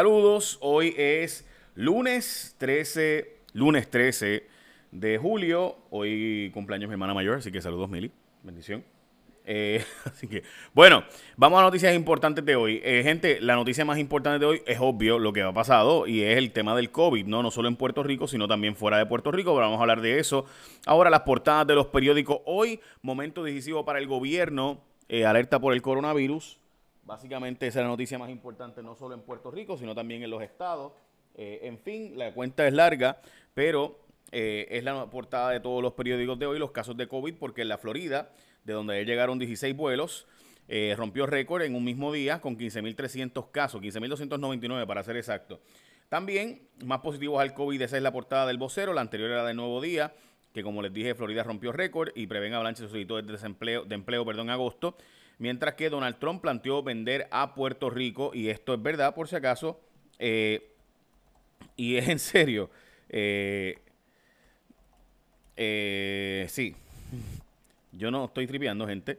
Saludos, hoy es lunes 13, lunes 13 de julio. Hoy cumpleaños mi hermana mayor, así que saludos, Mili. Bendición. Eh, así que, bueno, vamos a noticias importantes de hoy. Eh, gente, la noticia más importante de hoy es obvio lo que ha pasado y es el tema del COVID, ¿no? No solo en Puerto Rico, sino también fuera de Puerto Rico, pero vamos a hablar de eso. Ahora las portadas de los periódicos. Hoy, momento decisivo para el gobierno, eh, alerta por el coronavirus. Básicamente esa es la noticia más importante, no solo en Puerto Rico, sino también en los estados. Eh, en fin, la cuenta es larga, pero eh, es la portada de todos los periódicos de hoy, los casos de COVID, porque en la Florida, de donde llegaron 16 vuelos, eh, rompió récord en un mismo día con 15.300 casos, 15.299 para ser exacto. También, más positivos al COVID, esa es la portada del vocero, la anterior era de Nuevo Día, que como les dije, Florida rompió récord y prevén avalanche de solicitudes de desempleo, de empleo, perdón, en agosto. Mientras que Donald Trump planteó vender a Puerto Rico, y esto es verdad por si acaso, eh, y es en serio, eh, eh, sí, yo no estoy tripeando, gente.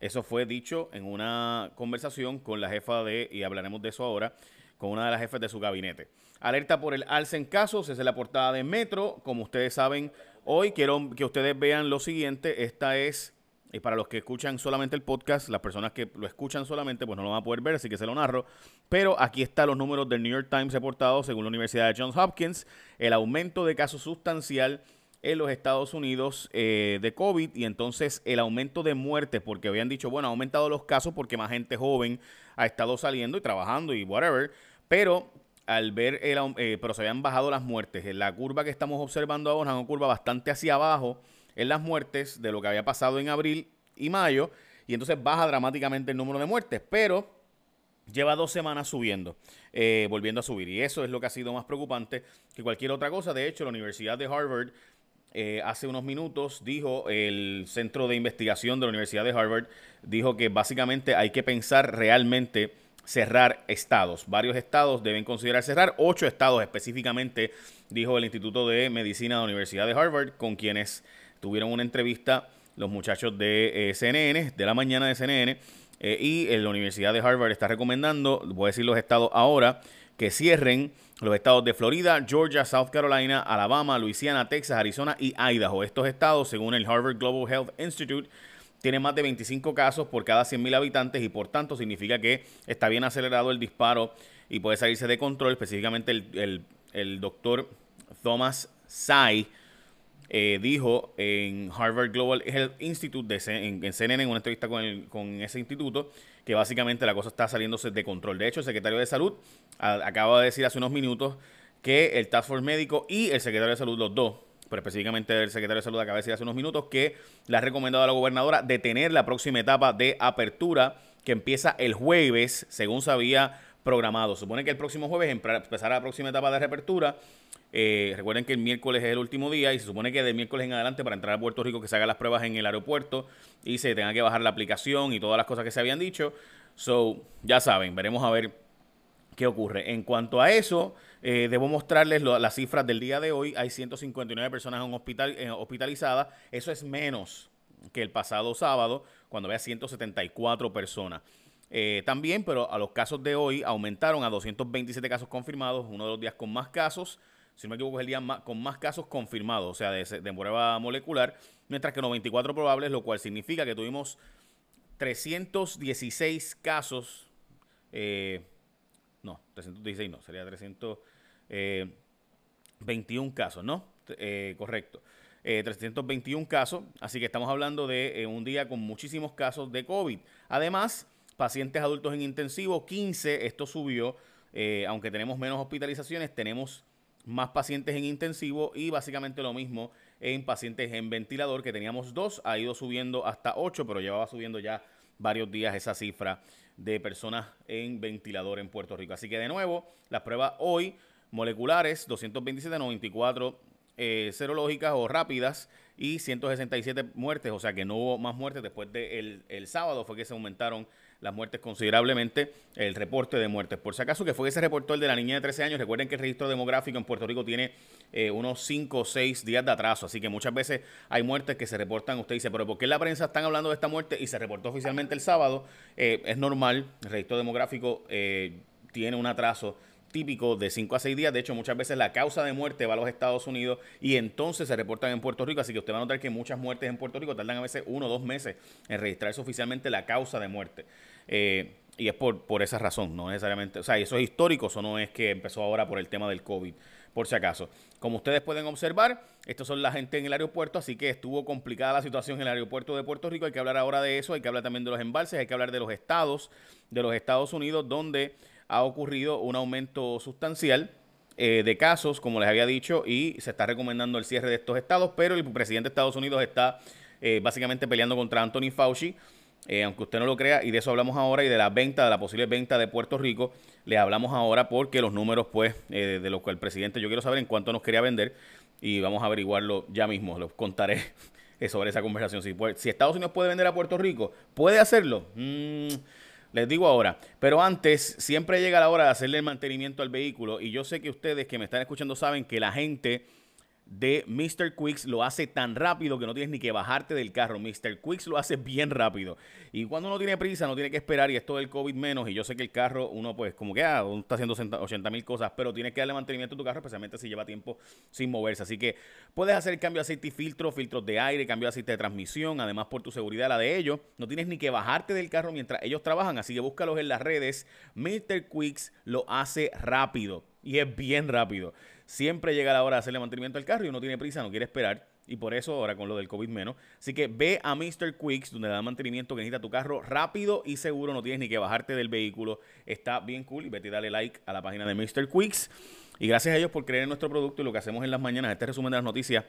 Eso fue dicho en una conversación con la jefa de, y hablaremos de eso ahora, con una de las jefas de su gabinete. Alerta por el alza en casos, es la portada de Metro. Como ustedes saben, hoy quiero que ustedes vean lo siguiente. Esta es y para los que escuchan solamente el podcast, las personas que lo escuchan solamente, pues no lo van a poder ver, así que se lo narro. Pero aquí están los números del New York Times reportados según la Universidad de Johns Hopkins. El aumento de casos sustancial en los Estados Unidos eh, de COVID y entonces el aumento de muertes, porque habían dicho, bueno, ha aumentado los casos porque más gente joven ha estado saliendo y trabajando y whatever, pero al ver el, eh, pero se habían bajado las muertes. La curva que estamos observando ahora es una curva bastante hacia abajo en las muertes de lo que había pasado en abril y mayo, y entonces baja dramáticamente el número de muertes, pero lleva dos semanas subiendo, eh, volviendo a subir, y eso es lo que ha sido más preocupante que cualquier otra cosa. De hecho, la Universidad de Harvard eh, hace unos minutos dijo, el Centro de Investigación de la Universidad de Harvard dijo que básicamente hay que pensar realmente cerrar estados. Varios estados deben considerar cerrar, ocho estados específicamente, dijo el Instituto de Medicina de la Universidad de Harvard, con quienes tuvieron una entrevista los muchachos de eh, CNN, de la mañana de CNN, eh, y la Universidad de Harvard está recomendando, voy a decir los estados ahora, que cierren los estados de Florida, Georgia, South Carolina, Alabama, Luisiana, Texas, Arizona y Idaho. Estos estados, según el Harvard Global Health Institute, tienen más de 25 casos por cada 100.000 habitantes y por tanto significa que está bien acelerado el disparo y puede salirse de control. Específicamente el, el, el doctor Thomas Tsai eh, dijo en Harvard Global Health Institute, de en, CNN, en una entrevista con, con, ese instituto, que básicamente la cosa está saliéndose de control. De hecho, el secretario de Salud acaba de decir hace unos minutos que el Task Force médico y el secretario de Salud, los dos, pero específicamente el secretario de Salud acaba de decir hace unos minutos que le ha recomendado a la gobernadora detener la próxima etapa de apertura que empieza el jueves, según se había programado. Supone que el próximo jueves empezará la próxima etapa de reapertura eh, recuerden que el miércoles es el último día y se supone que de miércoles en adelante para entrar a Puerto Rico que se hagan las pruebas en el aeropuerto y se tenga que bajar la aplicación y todas las cosas que se habían dicho. So, ya saben, veremos a ver qué ocurre. En cuanto a eso, eh, debo mostrarles las cifras del día de hoy. Hay 159 personas en hospital, hospitalizadas. Eso es menos que el pasado sábado, cuando había 174 personas. Eh, también, pero a los casos de hoy aumentaron a 227 casos confirmados, uno de los días con más casos si no me equivoco, es el día con más casos confirmados, o sea, de, de prueba molecular, mientras que 94 probables, lo cual significa que tuvimos 316 casos, eh, no, 316 no, sería 321 eh, casos, ¿no? Eh, correcto. 321 casos, así que estamos hablando de un día con muchísimos casos de COVID. Además, pacientes adultos en intensivo, 15, esto subió, aunque tenemos menos hospitalizaciones, tenemos más pacientes en intensivo y básicamente lo mismo en pacientes en ventilador, que teníamos dos, ha ido subiendo hasta ocho, pero llevaba subiendo ya varios días esa cifra de personas en ventilador en Puerto Rico. Así que de nuevo, las pruebas hoy moleculares, 227, 94 eh, serológicas o rápidas y 167 muertes, o sea que no hubo más muertes después del el sábado, fue que se aumentaron las muertes considerablemente, el reporte de muertes. Por si acaso que fue ese reportó el de la niña de 13 años, recuerden que el registro demográfico en Puerto Rico tiene eh, unos 5 o 6 días de atraso, así que muchas veces hay muertes que se reportan, usted dice, pero ¿por qué la prensa están hablando de esta muerte y se reportó oficialmente el sábado? Eh, es normal, el registro demográfico... Eh, tiene un atraso típico de 5 a 6 días. De hecho, muchas veces la causa de muerte va a los Estados Unidos y entonces se reportan en Puerto Rico. Así que usted va a notar que muchas muertes en Puerto Rico tardan a veces uno o dos meses en registrarse oficialmente la causa de muerte. Eh, y es por, por esa razón, no necesariamente. O sea, eso es histórico, eso no es que empezó ahora por el tema del COVID, por si acaso. Como ustedes pueden observar, estos son la gente en el aeropuerto, así que estuvo complicada la situación en el aeropuerto de Puerto Rico. Hay que hablar ahora de eso, hay que hablar también de los embalses, hay que hablar de los estados de los Estados Unidos, donde ha ocurrido un aumento sustancial eh, de casos, como les había dicho, y se está recomendando el cierre de estos estados, pero el presidente de Estados Unidos está eh, básicamente peleando contra Anthony Fauci. Eh, aunque usted no lo crea, y de eso hablamos ahora, y de la venta, de la posible venta de Puerto Rico, le hablamos ahora porque los números, pues, de lo que el presidente, yo quiero saber en cuánto nos quería vender, y vamos a averiguarlo ya mismo, lo contaré sobre esa conversación. Si, si Estados Unidos puede vender a Puerto Rico, ¿puede hacerlo? Mm, les digo ahora, pero antes siempre llega la hora de hacerle el mantenimiento al vehículo y yo sé que ustedes que me están escuchando saben que la gente de Mr. Quicks lo hace tan rápido que no tienes ni que bajarte del carro. Mr. Quicks lo hace bien rápido. Y cuando uno tiene prisa, no tiene que esperar y esto del COVID menos. Y yo sé que el carro, uno pues como que ah, uno está haciendo 80 mil cosas, pero tienes que darle mantenimiento a tu carro, especialmente si lleva tiempo sin moverse. Así que puedes hacer cambio de aceite y filtro, filtros de aire, cambio de aceite de transmisión. Además, por tu seguridad, la de ellos, no tienes ni que bajarte del carro mientras ellos trabajan. Así que búscalos en las redes. Mr. Quicks lo hace rápido y es bien rápido. Siempre llega la hora de hacerle mantenimiento al carro y uno tiene prisa, no quiere esperar. Y por eso ahora con lo del COVID menos. Así que ve a Mr. Quicks, donde da mantenimiento que necesita tu carro rápido y seguro. No tienes ni que bajarte del vehículo. Está bien cool. Y vete y dale like a la página de Mr. Quicks. Y gracias a ellos por creer en nuestro producto y lo que hacemos en las mañanas. Este resumen de las noticias.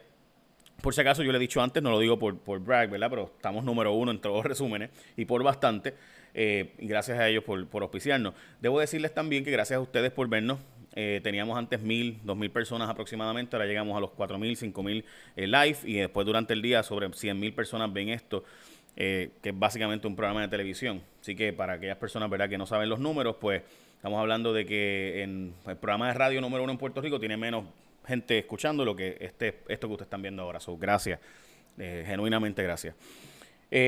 Por si acaso, yo le he dicho antes, no lo digo por, por brag, ¿verdad? Pero estamos número uno en todos los resúmenes y por bastante. Eh, y gracias a ellos por, por auspiciarnos. Debo decirles también que gracias a ustedes por vernos eh, teníamos antes mil, dos mil personas aproximadamente, ahora llegamos a los cuatro mil, cinco mil eh, live y después durante el día sobre cien mil personas ven esto, eh, que es básicamente un programa de televisión. Así que para aquellas personas ¿verdad? que no saben los números, pues estamos hablando de que en el programa de radio número uno en Puerto Rico tiene menos gente escuchando lo que este, esto que ustedes están viendo ahora. So, gracias, genuinamente gracias.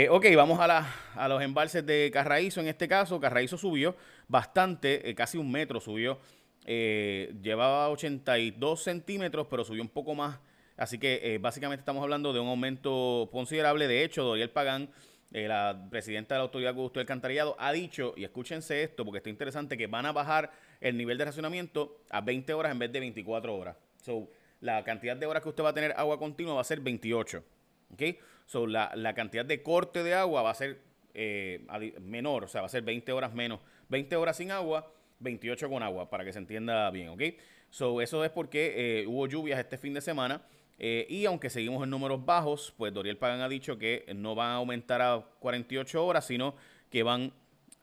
ok, vamos a, la, a los embalses de Carraízo. En este caso, Carraízo subió bastante, casi un metro subió eh, llevaba 82 centímetros, pero subió un poco más. Así que eh, básicamente estamos hablando de un aumento considerable. De hecho, Doriel Pagán, eh, la presidenta de la Autoridad Gusto del Alcantarillado, ha dicho, y escúchense esto porque está interesante, que van a bajar el nivel de racionamiento a 20 horas en vez de 24 horas. So, la cantidad de horas que usted va a tener agua continua va a ser 28. ¿Ok? So, la, la cantidad de corte de agua va a ser menor, o sea, va a ser 20 horas menos. 20 horas sin agua 28 con agua, para que se entienda bien, ¿ok? So, eso es porque eh, hubo lluvias este fin de semana. Eh, y aunque seguimos en números bajos, pues Doriel Pagan ha dicho que no van a aumentar a 48 horas, sino que van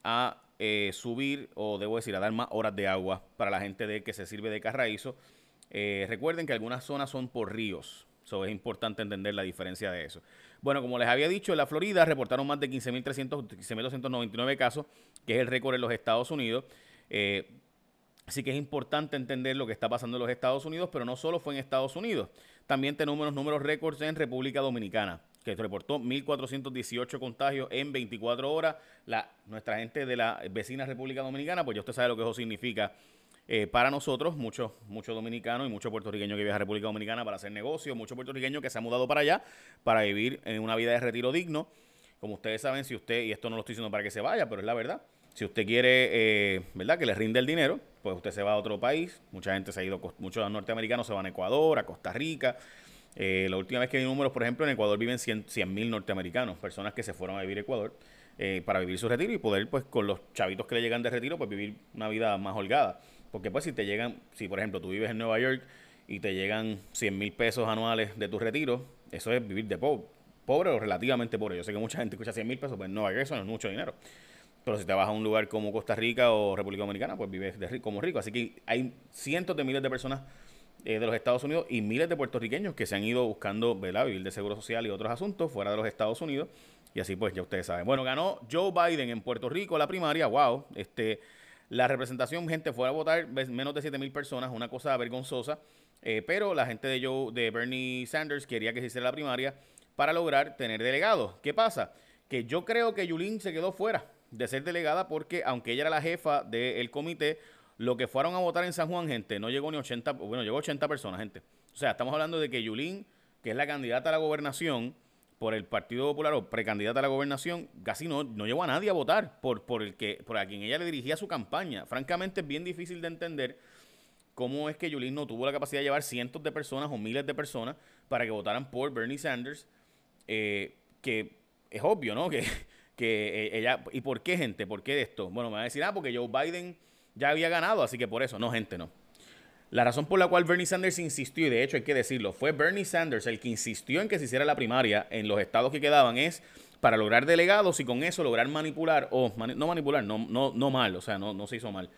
a eh, subir, o debo decir, a dar más horas de agua para la gente de que se sirve de carraízo. recuerden que algunas zonas son por ríos. So, es importante entender la diferencia de eso. Bueno, como les había dicho, en la Florida reportaron más de 15.300, 15.299 casos, que es el récord en los Estados Unidos. Eh, así que es importante entender lo que está pasando en los Estados Unidos, pero no solo fue en Estados Unidos, también tenemos unos números récords en República Dominicana, que reportó 1.418 contagios en 24 horas. La, nuestra gente de la vecina República Dominicana, pues ya usted sabe lo que eso significa eh, para nosotros, muchos mucho dominicanos y muchos puertorriqueños que viajan a República Dominicana para hacer negocios, muchos puertorriqueños que se han mudado para allá para vivir en una vida de retiro digno. Como ustedes saben, si usted, y esto no lo estoy diciendo para que se vaya, pero es la verdad, si usted quiere, eh, ¿verdad? Que le rinde el dinero, pues usted se va a otro país. Mucha gente se ha ido, muchos norteamericanos se van a Ecuador, a Costa Rica. Eh, la última vez que hay números, por ejemplo, en Ecuador viven 100 mil norteamericanos, personas que se fueron a vivir a Ecuador eh, para vivir su retiro y poder, pues, con los chavitos que le llegan de retiro, pues vivir una vida más holgada. Porque, pues, si te llegan, si por ejemplo tú vives en Nueva York y te llegan 100 mil pesos anuales de tu retiro, eso es vivir de pobre, pobre o relativamente pobre. Yo sé que mucha gente escucha 100 mil pesos, pues no, eso no es mucho dinero. Pero si te vas a un lugar como Costa Rica o República Dominicana, pues vives de como rico. Así que hay cientos de miles de personas eh, de los Estados Unidos y miles de puertorriqueños que se han ido buscando ¿verdad? vivir de seguro social y otros asuntos fuera de los Estados Unidos. Y así pues ya ustedes saben. Bueno, ganó Joe Biden en Puerto Rico la primaria. Wow. Este, la representación, gente, fue a votar menos de 7 mil personas, una cosa vergonzosa. Eh, pero la gente de, Joe, de Bernie Sanders quería que se hiciera la primaria para lograr tener delegados. ¿Qué pasa? Que yo creo que Yulín se quedó fuera de ser delegada porque aunque ella era la jefa del comité, Lo que fueron a votar en San Juan, gente, no llegó ni 80, bueno, llegó 80 personas, gente. O sea, estamos hablando de que Yulín, que es la candidata a la gobernación por el Partido Popular o precandidata a la gobernación, casi no, no llevó a nadie a votar por, por el que, por a quien ella le dirigía su campaña. Francamente, es bien difícil de entender cómo es que Yulín no tuvo la capacidad de llevar cientos de personas o miles de personas para que votaran por Bernie Sanders, eh, que es obvio, ¿no? Que, que eh, ella, ¿y por qué, gente? ¿Por qué esto? Bueno, me van a decir, ah, porque Joe Biden ya había ganado, así que por eso, no, gente, no. La razón por la cual Bernie Sanders insistió, y de hecho hay que decirlo, fue Bernie Sanders el que insistió en que se hiciera la primaria en los estados que quedaban, es para lograr delegados y con eso lograr manipular, o no manipular, no, no, no mal, o sea, no, no se hizo mal.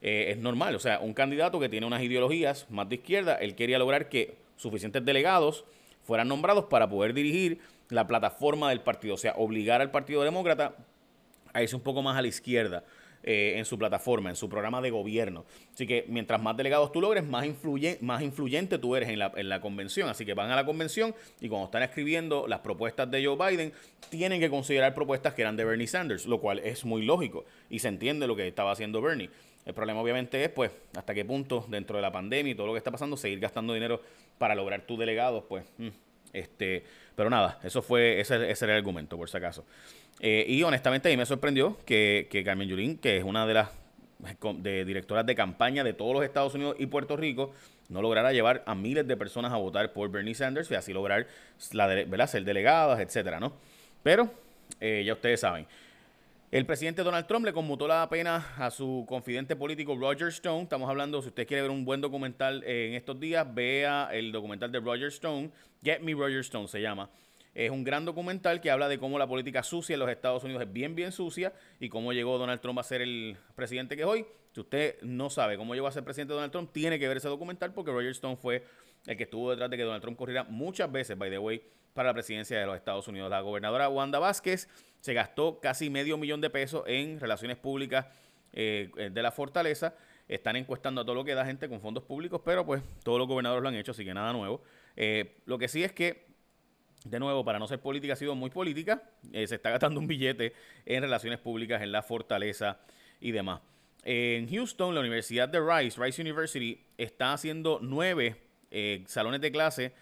Eh, es normal, o sea, un candidato que tiene unas ideologías más de izquierda, él quería lograr que suficientes delegados fueran nombrados para poder dirigir la plataforma del partido, o sea, obligar al Partido Demócrata a irse un poco más a la izquierda. Eh, en su plataforma, en su programa de gobierno. Así que mientras más delegados tú logres, más, influye, más influyente tú eres en la, en la convención. Así que van a la convención y cuando están escribiendo las propuestas de Joe Biden, tienen que considerar propuestas que eran de Bernie Sanders, lo cual es muy lógico y se entiende lo que estaba haciendo Bernie. El problema obviamente es, pues, hasta qué punto dentro de la pandemia y todo lo que está pasando, seguir gastando dinero para lograr tus delegados, pues, mm, este, pero nada, eso fue, ese, ese era el argumento, por si acaso. Eh, y honestamente a mí me sorprendió que, que Carmen Yulín, que es una de las de directoras de campaña de todos los Estados Unidos y Puerto Rico, no lograra llevar a miles de personas a votar por Bernie Sanders y así lograr la, ser delegadas, etcétera, ¿no? Pero eh, ya ustedes saben. El presidente Donald Trump le conmutó la pena a su confidente político Roger Stone. Estamos hablando, si usted quiere ver un buen documental en estos días, vea el documental de Roger Stone. Get Me Roger Stone se llama. Es un gran documental que habla de cómo la política sucia en los Estados Unidos es bien, bien sucia y cómo llegó Donald Trump a ser el presidente que es hoy. Si usted no sabe cómo llegó a ser presidente Donald Trump, tiene que ver ese documental porque Roger Stone fue el que estuvo detrás de que Donald Trump corriera muchas veces, by the way, para la presidencia de los Estados Unidos. La gobernadora Wanda Vázquez se gastó casi medio millón de pesos en relaciones públicas eh, de la fortaleza. Están encuestando a todo lo que da gente con fondos públicos, pero pues todos los gobernadores lo han hecho, así que nada nuevo. Eh, lo que sí es que de nuevo, para no ser política, ha sido muy política. Eh, se está gastando un billete en relaciones públicas, en la fortaleza y demás. En Houston, la Universidad de Rice, Rice University, está haciendo nueve eh, salones de clase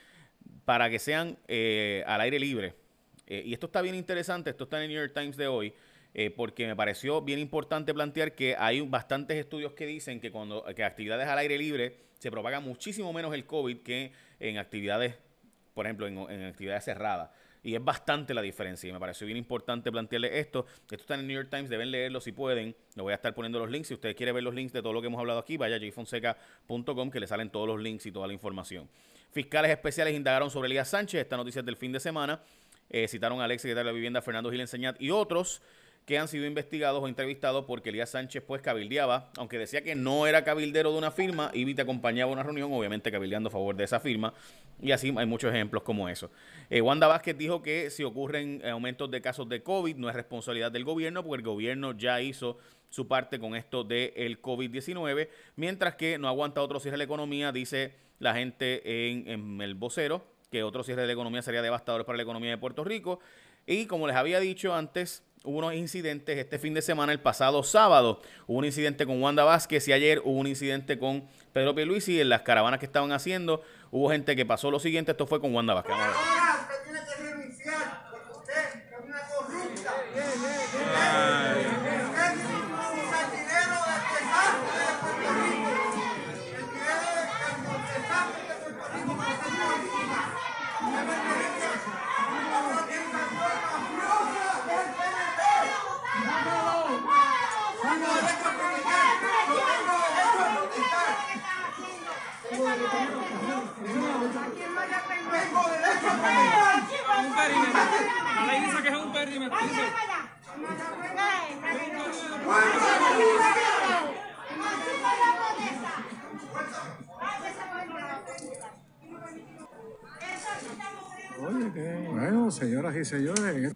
para que sean eh, al aire libre. y esto está bien interesante, esto está en el New York Times de hoy, porque me pareció bien importante plantear que hay bastantes estudios que dicen que cuando que actividades al aire libre se propaga muchísimo menos el COVID que en actividades por ejemplo, en, actividades cerradas. Y es bastante la diferencia. Y me pareció bien importante plantearle esto. Esto está en el New York Times, deben leerlo si pueden. Le voy a estar poniendo los links. Si usted quiere ver los links de todo lo que hemos hablado aquí, vaya a jfonseca.com que le salen todos los links y toda la información. Fiscales especiales indagaron sobre Elías Sánchez. Esta noticia es del fin de semana. Eh, citaron a Alex, secretario de la Vivienda, Fernando Gil Enseñat y otros que han sido investigados o entrevistados porque Elías Sánchez pues cabildeaba, aunque decía que no era cabildero de una firma, y te acompañaba a una reunión, obviamente cabildeando a favor de esa firma, y así hay muchos ejemplos como eso. Eh, Wanda Vázquez dijo que si ocurren aumentos de casos de COVID no es responsabilidad del gobierno, porque el gobierno ya hizo su parte con esto del COVID-19, mientras que no aguanta otro cierre de la economía, dice la gente en, en el vocero, que otro cierre de la economía sería devastador para la economía de Puerto Rico. Y como les había dicho antes, hubo unos incidentes este fin de semana, el pasado sábado. Hubo un incidente con Wanda Vázquez y ayer hubo un incidente con Pedro Pierluisi en las caravanas que estaban haciendo. Hubo gente que pasó lo siguiente, esto fue con Wanda Vázquez. Bueno, señoras y señores.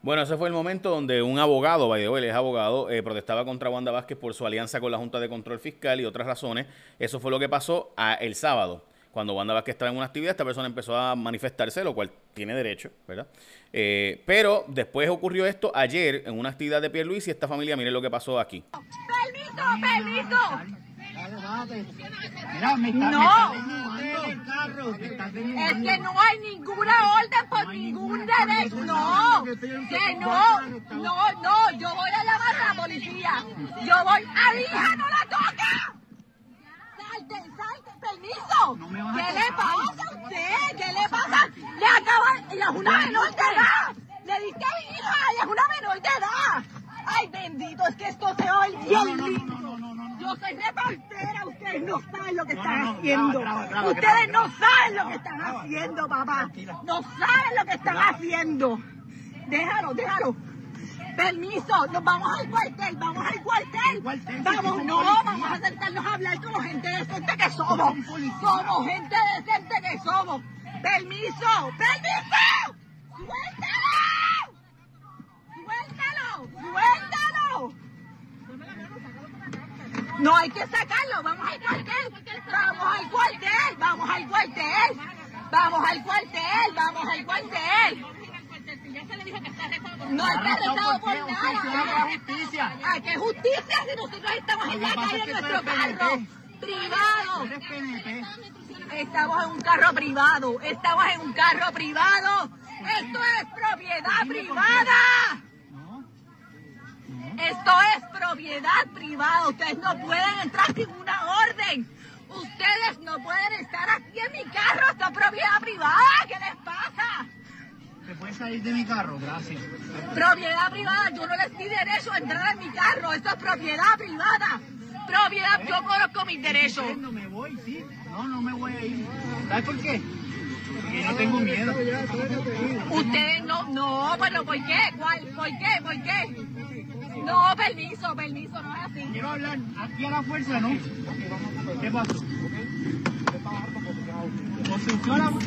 Bueno, ese fue el momento donde un abogado, by the es abogado, eh, protestaba contra Wanda Vázquez por su alianza con la Junta de Control Fiscal y otras razones. Eso fue lo que pasó el sábado cuando Wanda Vázquez estaba en una actividad, esta persona empezó a manifestarse, lo cual tiene derecho, ¿verdad? Eh, pero después ocurrió esto ayer en una actividad de Pierre Luis y esta familia, miren lo que pasó aquí. ¡Permiso, permiso! No. Es que no hay ninguna orden por ningún derecho. No, que no, no, no. Yo voy a llamar a la policía. Yo voy a hija, no la toca. Salte, salte, permiso. ¿Qué le pasa a usted? ¿Qué le pasa? Le acaban, ella es una menor de edad. Le diste a mi hija, ella es una menor de edad. Ay, bendito, es que esto se oye bien lindo. Soy reportera, ustedes no saben lo que están haciendo. Ustedes no saben lo que están haciendo, papá. No saben lo que están haciendo. Déjalo, déjalo. Permiso, nos vamos al cuartel, vamos al cuartel. Vamos, no, vamos a sentarnos a hablar como gente decente que somos. Como gente decente que somos. Permiso, permiso. Suéltalo. Suéltalo, suéltalo. No hay que sacarlo, vamos al cuartel, vamos al cuartel, vamos al cuartel, vamos al cuartel, vamos al cuartel. No está arrestado por nada. ¿A qué justicia si nosotros estamos en la calle en nuestro carro privado? Estamos en un carro privado, estamos en un carro privado. Esto es propiedad privada. Esto es propiedad privada. Ustedes no pueden entrar sin una orden. Ustedes no pueden estar aquí en mi carro. Esto es propiedad privada. ¿Qué les pasa? ¿Te puedes salir de mi carro? Gracias. Propiedad privada. Yo no les di derecho a entrar en mi carro. Esto es propiedad privada. Propiedad. Yo conozco mis derechos. No me voy, sí. No, no me voy a ir. ¿Sabes por qué? Porque no tengo miedo. Ustedes no, no, pero ¿por qué? ¿Cuál? ¿Por qué? ¿Por qué? No, permiso, permiso, no es así. Quiero hablar aquí a la fuerza, ¿no? ¿Qué pasó?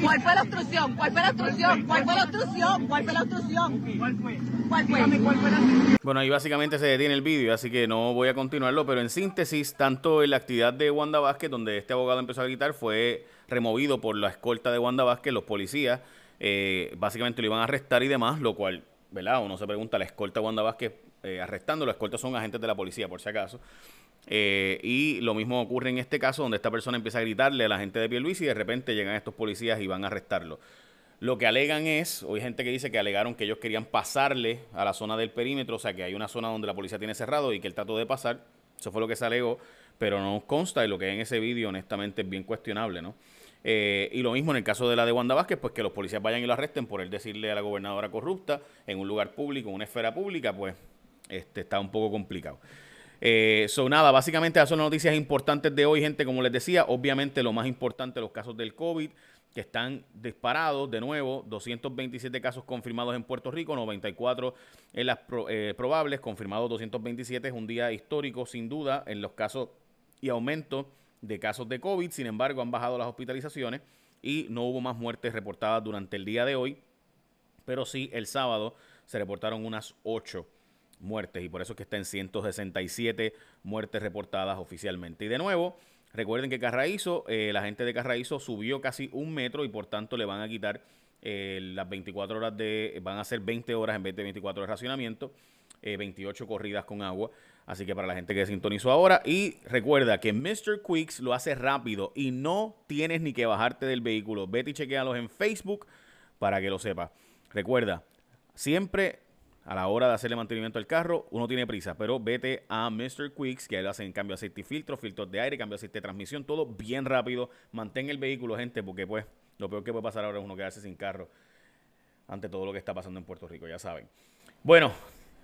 ¿Cuál fue la obstrucción? ¿Cuál fue la obstrucción? ¿Cuál fue la obstrucción? ¿Cuál fue la obstrucción? ¿Cuál fue? ¿Cuál fue? Dígame cuál fue la Bueno, ahí básicamente se detiene el vídeo, así que no voy a continuarlo, pero en síntesis, tanto en la actividad de Wanda Vázquez, donde este abogado empezó a gritar, fue removido por la escolta de Wanda Vázquez, los policías, eh, básicamente lo iban a arrestar y demás, lo cual, ¿verdad? Uno se pregunta, la escolta de Wanda Vázquez eh, arrestando, los escoltas son agentes de la policía, por si acaso. Eh, y lo mismo ocurre en este caso, donde esta persona empieza a gritarle a la gente de Pierluisi y de repente llegan estos policías y van a arrestarlo. Lo que alegan es, hoy hay gente que dice que alegaron que ellos querían pasarle a la zona del perímetro, o sea que hay una zona donde la policía tiene cerrado y que él trató de pasar. Eso fue lo que se alegó, pero no consta y lo que hay en ese vídeo honestamente es bien cuestionable, ¿no? Eh, y lo mismo en el caso de la de Wanda Vázquez, pues que los policías vayan y lo arresten por él decirle a la gobernadora corrupta en un lugar público, en una esfera pública, pues este, está un poco complicado. Eh, so, nada, básicamente son las noticias importantes de hoy, gente. Como les decía, obviamente lo más importante, los casos del COVID, que están disparados de nuevo. 227 casos confirmados en Puerto Rico, 94 en las eh, probables, confirmados 227. Es un día histórico, sin duda, en los casos y aumento de casos de COVID. Sin embargo, han bajado las hospitalizaciones y no hubo más muertes reportadas durante el día de hoy. Pero sí, el sábado se reportaron unas 8 muertes y por eso es que está en 167 muertes reportadas oficialmente. Y de nuevo, recuerden que Carraízo, eh, la gente de Carraízo subió casi un metro y por tanto le van a quitar eh, las 24 horas de, van a ser 20 horas en vez de 24 de racionamiento, eh, 28 corridas con agua. Así que para la gente que sintonizó ahora, y recuerda que Mr. Quicks lo hace rápido y no tienes ni que bajarte del vehículo. Vete y chequealos en Facebook para que lo sepas. Recuerda, siempre a la hora de hacerle mantenimiento al carro, uno tiene prisa, pero vete a Mr. Quicks, que ahí hacen cambio de aceite y filtro, filtros de aire, cambio de aceite de transmisión, todo bien rápido. Mantén el vehículo, gente, porque pues lo peor que puede pasar ahora es uno quedarse sin carro ante todo lo que está pasando en Puerto Rico, ya saben. Bueno,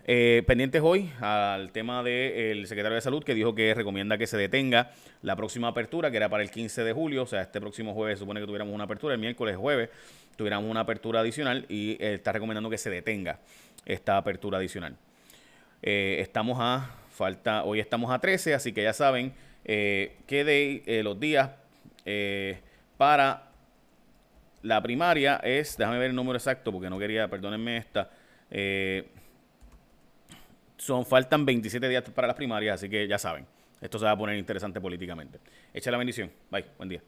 eh, pendientes hoy al tema del secretario de Salud que dijo que recomienda que se detenga la próxima apertura, que era para el 15 de julio, o sea, este próximo jueves se supone que tuviéramos una apertura, el miércoles jueves tuviéramos una apertura adicional y eh, está recomendando que se detenga esta apertura adicional. Eh, estamos a, falta, hoy estamos a 13, así que ya saben eh, que eh, los días eh, para la primaria es, déjame ver el número exacto porque no quería, perdónenme esta, son, faltan 27 días para las primarias, así que ya saben, esto se va a poner interesante políticamente. Echa la bendición. Bye, buen día.